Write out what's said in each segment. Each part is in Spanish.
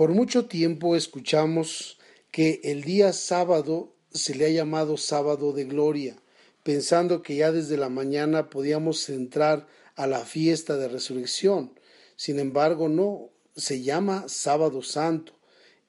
Por mucho tiempo escuchamos que el día sábado se le ha llamado sábado de gloria, pensando que ya desde la mañana podíamos entrar a la fiesta de resurrección. Sin embargo, no, se llama sábado santo.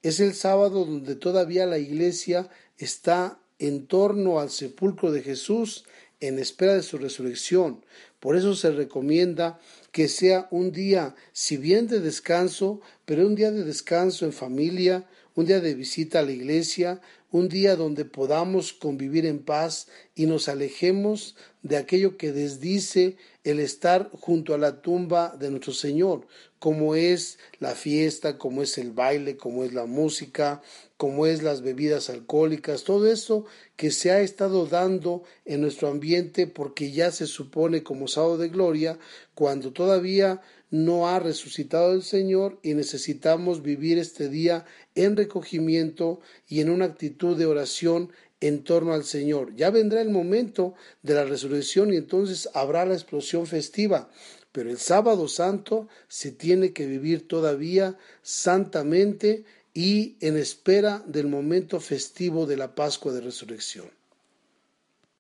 Es el sábado donde todavía la iglesia está en torno al sepulcro de Jesús en espera de su resurrección. Por eso se recomienda que sea un día, si bien de descanso, pero un día de descanso en familia, un día de visita a la iglesia, un día donde podamos convivir en paz y nos alejemos de aquello que desdice el estar junto a la tumba de nuestro Señor, como es la fiesta, como es el baile, como es la música, como es las bebidas alcohólicas, todo eso que se ha estado dando en nuestro ambiente porque ya se supone como sábado de gloria, cuando todavía no ha resucitado el Señor y necesitamos vivir este día en recogimiento y en una actitud de oración en torno al Señor. Ya vendrá el momento de la resurrección y entonces habrá la explosión festiva. Pero el sábado santo se tiene que vivir todavía santamente y en espera del momento festivo de la Pascua de Resurrección.